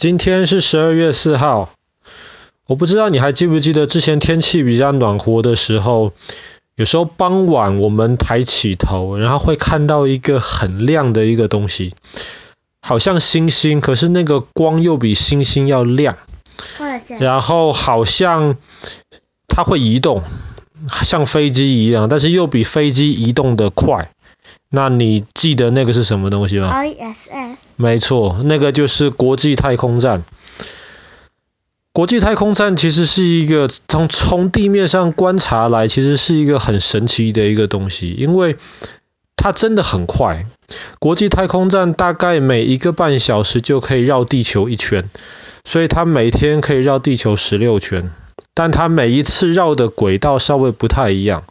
今天是十二月四号，我不知道你还记不记得之前天气比较暖和的时候，有时候傍晚我们抬起头，然后会看到一个很亮的一个东西，好像星星，可是那个光又比星星要亮，然后好像它会移动，像飞机一样，但是又比飞机移动的快。那你记得那个是什么东西吗？ISS。没错，那个就是国际太空站。国际太空站其实是一个从从地面上观察来，其实是一个很神奇的一个东西，因为它真的很快。国际太空站大概每一个半小时就可以绕地球一圈，所以它每天可以绕地球十六圈。但它每一次绕的轨道稍微不太一样，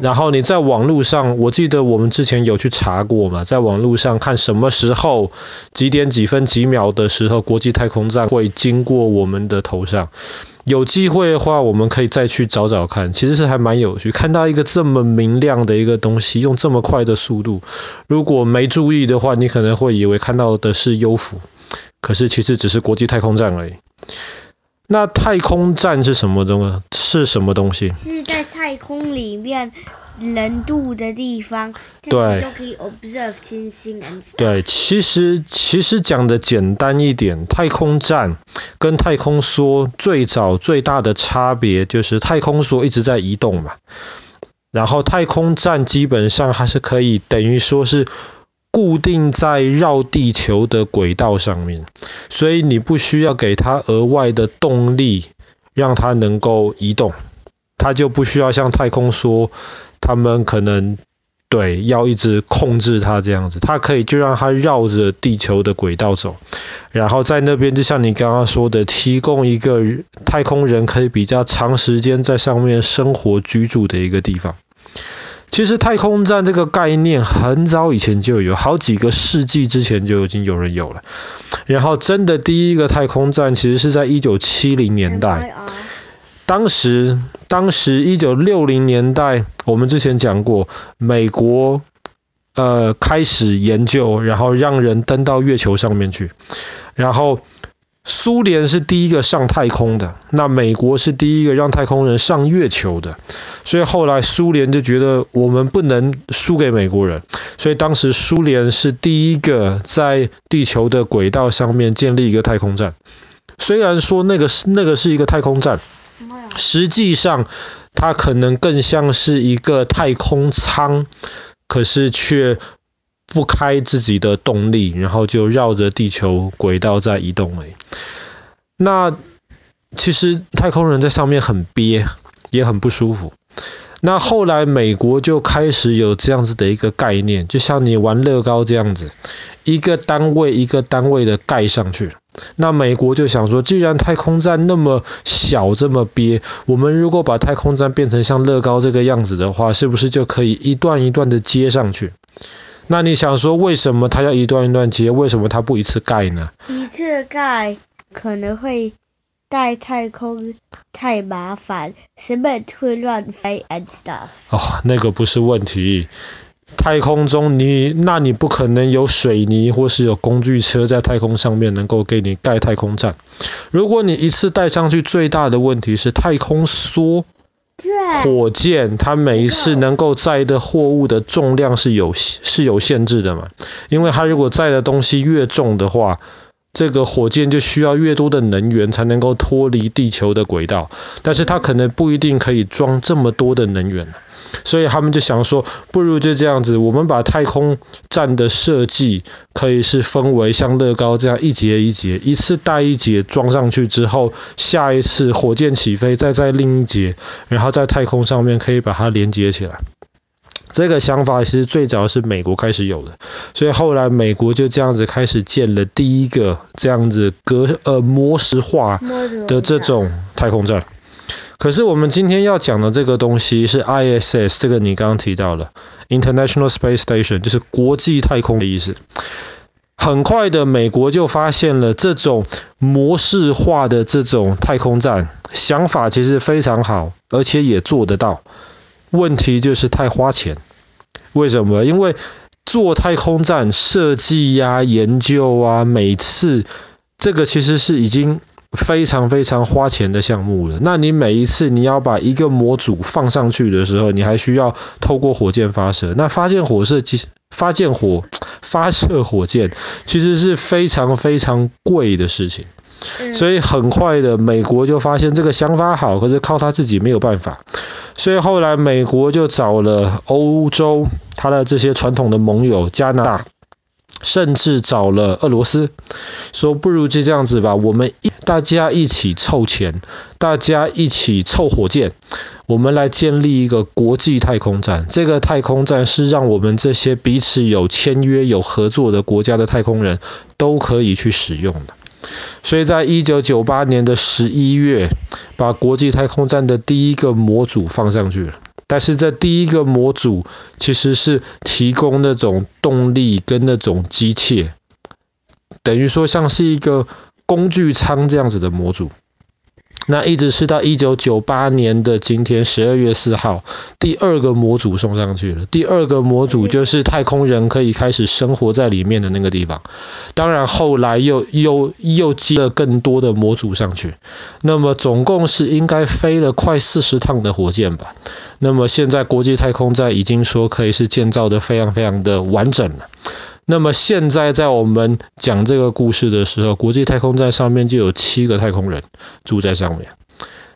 然后你在网络上，我记得我们之前有去查过嘛，在网络上看什么时候几点几分几秒的时候，国际太空站会经过我们的头上。有机会的话，我们可以再去找找看，其实是还蛮有趣，看到一个这么明亮的一个东西，用这么快的速度，如果没注意的话，你可能会以为看到的是幽浮，可是其实只是国际太空站而已。那太空站是什么东西？是什么东西？是在太空里面人住的地方，对，就可以 observe 星星。对，其实其实讲的简单一点，太空站跟太空梭最早最大的差别就是太空梭一直在移动嘛，然后太空站基本上还是可以等于说是。固定在绕地球的轨道上面，所以你不需要给它额外的动力，让它能够移动，它就不需要像太空梭，他们可能对要一直控制它这样子，它可以就让它绕着地球的轨道走，然后在那边就像你刚刚说的，提供一个太空人可以比较长时间在上面生活居住的一个地方。其实太空站这个概念很早以前就有，好几个世纪之前就已经有人有了。然后真的第一个太空站其实是在一九七零年代。当时，当时一九六零年代，我们之前讲过，美国呃开始研究，然后让人登到月球上面去，然后。苏联是第一个上太空的，那美国是第一个让太空人上月球的，所以后来苏联就觉得我们不能输给美国人，所以当时苏联是第一个在地球的轨道上面建立一个太空站。虽然说那个是那个是一个太空站，实际上它可能更像是一个太空舱，可是却。不开自己的动力，然后就绕着地球轨道在移动。哎，那其实太空人在上面很憋，也很不舒服。那后来美国就开始有这样子的一个概念，就像你玩乐高这样子，一个单位一个单位的盖上去。那美国就想说，既然太空站那么小这么憋，我们如果把太空站变成像乐高这个样子的话，是不是就可以一段一段的接上去？那你想说，为什么它要一段一段接？为什么它不一次盖呢？一次盖可能会带太空太麻烦，什么会乱飞 and stuff。哦，那个不是问题。太空中你，那你不可能有水泥或是有工具车在太空上面能够给你盖太空站。如果你一次带上去，最大的问题是太空梭。火箭它每一次能够载的货物的重量是有是有限制的嘛？因为它如果载的东西越重的话，这个火箭就需要越多的能源才能够脱离地球的轨道，但是它可能不一定可以装这么多的能源。所以他们就想说，不如就这样子，我们把太空站的设计可以是分为像乐高这样一节一节，一次带一节装上去之后，下一次火箭起飞再在另一节，然后在太空上面可以把它连接起来。这个想法其实最早是美国开始有的，所以后来美国就这样子开始建了第一个这样子隔呃模式化的这种太空站。可是我们今天要讲的这个东西是 ISS，这个你刚刚提到了 International Space Station，就是国际太空的意思。很快的，美国就发现了这种模式化的这种太空站，想法其实非常好，而且也做得到。问题就是太花钱。为什么？因为做太空站设计呀、研究啊，每次这个其实是已经非常非常花钱的项目了。那你每一次你要把一个模组放上去的时候，你还需要透过火箭发射。那发箭火射其实发箭火 发射火箭其实是非常非常贵的事情。所以很快的，美国就发现这个想法好，可是靠他自己没有办法。所以后来美国就找了欧洲他的这些传统的盟友加拿大，甚至找了俄罗斯，说不如就这样子吧，我们一大家一起凑钱，大家一起凑火箭，我们来建立一个国际太空站。这个太空站是让我们这些彼此有签约、有合作的国家的太空人都可以去使用的。所以在一九九八年的十一月，把国际太空站的第一个模组放上去了。但是这第一个模组其实是提供那种动力跟那种机械，等于说像是一个工具舱这样子的模组。那一直是到一九九八年的今天十二月四号，第二个模组送上去了。第二个模组就是太空人可以开始生活在里面的那个地方。当然后来又又又接了更多的模组上去。那么总共是应该飞了快四十趟的火箭吧。那么现在国际太空站已经说可以是建造的非常非常的完整了。那么现在在我们讲这个故事的时候，国际太空站上面就有七个太空人住在上面。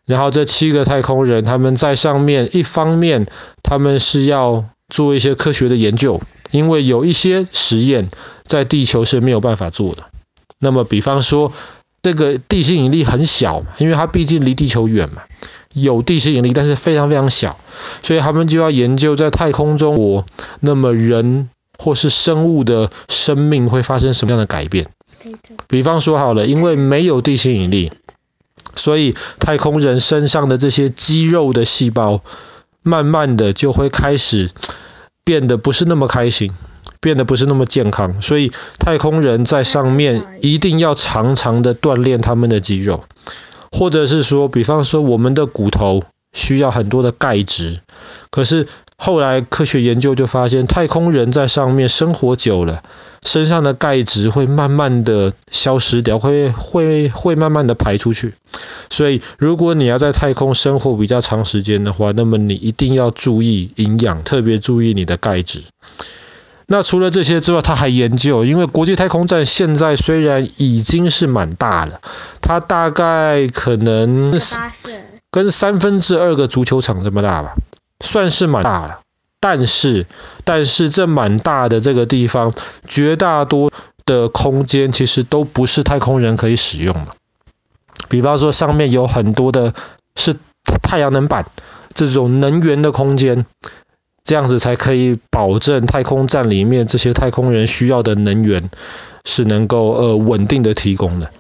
然后这七个太空人他们在上面，一方面他们是要做一些科学的研究，因为有一些实验在地球是没有办法做的。那么比方说这个地心引力很小，因为它毕竟离地球远嘛，有地心引力，但是非常非常小，所以他们就要研究在太空中我那么人。或是生物的生命会发生什么样的改变？比方说好了，因为没有地心引力，所以太空人身上的这些肌肉的细胞，慢慢的就会开始变得不是那么开心，变得不是那么健康。所以太空人在上面一定要常常的锻炼他们的肌肉，或者是说，比方说我们的骨头需要很多的钙质，可是。后来科学研究就发现，太空人在上面生活久了，身上的钙质会慢慢的消失掉，会会会慢慢的排出去。所以，如果你要在太空生活比较长时间的话，那么你一定要注意营养，特别注意你的钙质。那除了这些之外，他还研究，因为国际太空站现在虽然已经是蛮大了，它大概可能跟三分之二个足球场这么大吧。算是蛮大了，但是但是这蛮大的这个地方，绝大多的空间其实都不是太空人可以使用的。比方说上面有很多的是太阳能板这种能源的空间，这样子才可以保证太空站里面这些太空人需要的能源是能够呃稳定的提供的。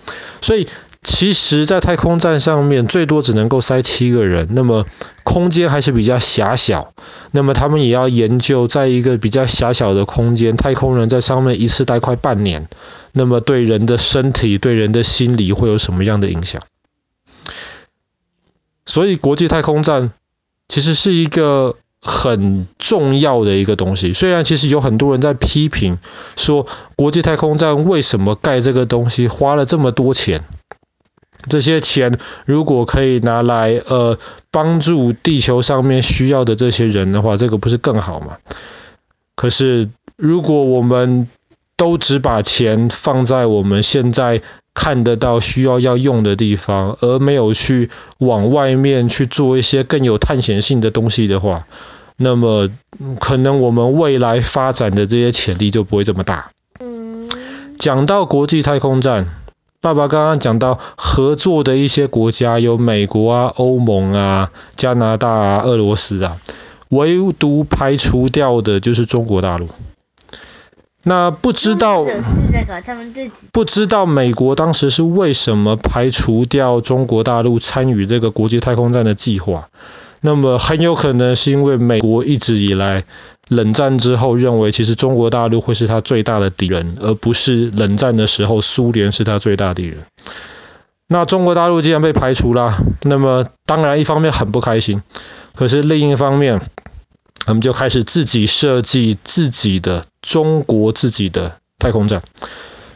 所以其实，在太空站上面最多只能够塞七个人，那么。空间还是比较狭小，那么他们也要研究，在一个比较狭小的空间，太空人在上面一次待快半年，那么对人的身体、对人的心理会有什么样的影响？所以国际太空站其实是一个很重要的一个东西。虽然其实有很多人在批评说，国际太空站为什么盖这个东西花了这么多钱？这些钱如果可以拿来呃帮助地球上面需要的这些人的话，这个不是更好吗？可是如果我们都只把钱放在我们现在看得到需要要用的地方，而没有去往外面去做一些更有探险性的东西的话，那么可能我们未来发展的这些潜力就不会这么大。讲到国际太空站。爸爸刚刚讲到合作的一些国家有美国啊、欧盟啊、加拿大啊、俄罗斯啊，唯独排除掉的就是中国大陆。那不知道不知道美国当时是为什么排除掉中国大陆参与这个国际太空站的计划？那么很有可能是因为美国一直以来。冷战之后，认为其实中国大陆会是他最大的敌人，而不是冷战的时候苏联是他最大敌人。那中国大陆既然被排除了，那么当然一方面很不开心，可是另一方面，他们就开始自己设计自己的中国自己的太空站。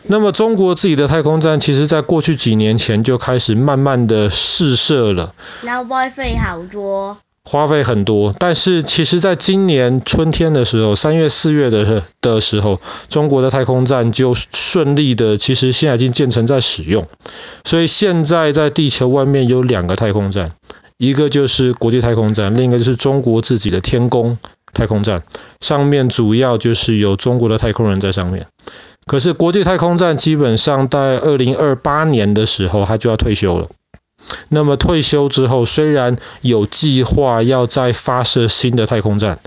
那么中国自己的太空站，其实在过去几年前就开始慢慢的试射了。然后花费好多。花费很多，但是其实在今年春天的时候，三月四月的的时候，中国的太空站就顺利的，其实现在已经建成在使用。所以现在在地球外面有两个太空站，一个就是国际太空站，另一个就是中国自己的天宫太空站，上面主要就是有中国的太空人在上面。可是国际太空站基本上在二零二八年的时候，它就要退休了。那么退休之后，虽然有计划要再发射新的太空站，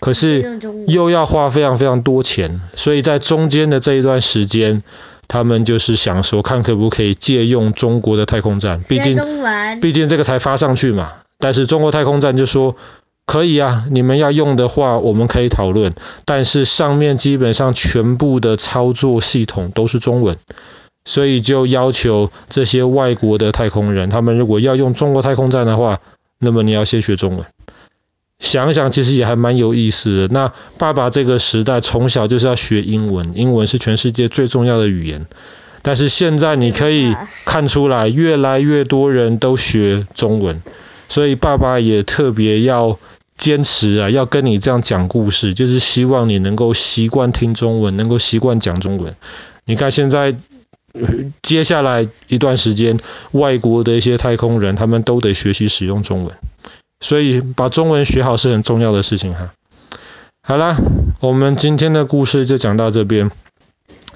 可是又要花非常非常多钱，所以在中间的这一段时间，他们就是想说，看可不可以借用中国的太空站，毕竟毕竟这个才发上去嘛。但是中国太空站就说，可以啊，你们要用的话，我们可以讨论，但是上面基本上全部的操作系统都是中文。所以就要求这些外国的太空人，他们如果要用中国太空站的话，那么你要先学中文。想想其实也还蛮有意思的。那爸爸这个时代从小就是要学英文，英文是全世界最重要的语言。但是现在你可以看出来，越来越多人都学中文，所以爸爸也特别要坚持啊，要跟你这样讲故事，就是希望你能够习惯听中文，能够习惯讲中文。你看现在。接下来一段时间，外国的一些太空人，他们都得学习使用中文，所以把中文学好是很重要的事情哈。好啦，我们今天的故事就讲到这边。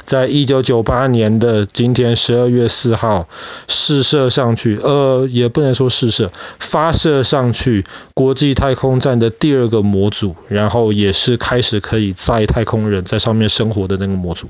在一九九八年的今天十二月四号，试射上去，呃，也不能说试射，发射上去国际太空站的第二个模组，然后也是开始可以载太空人在上面生活的那个模组。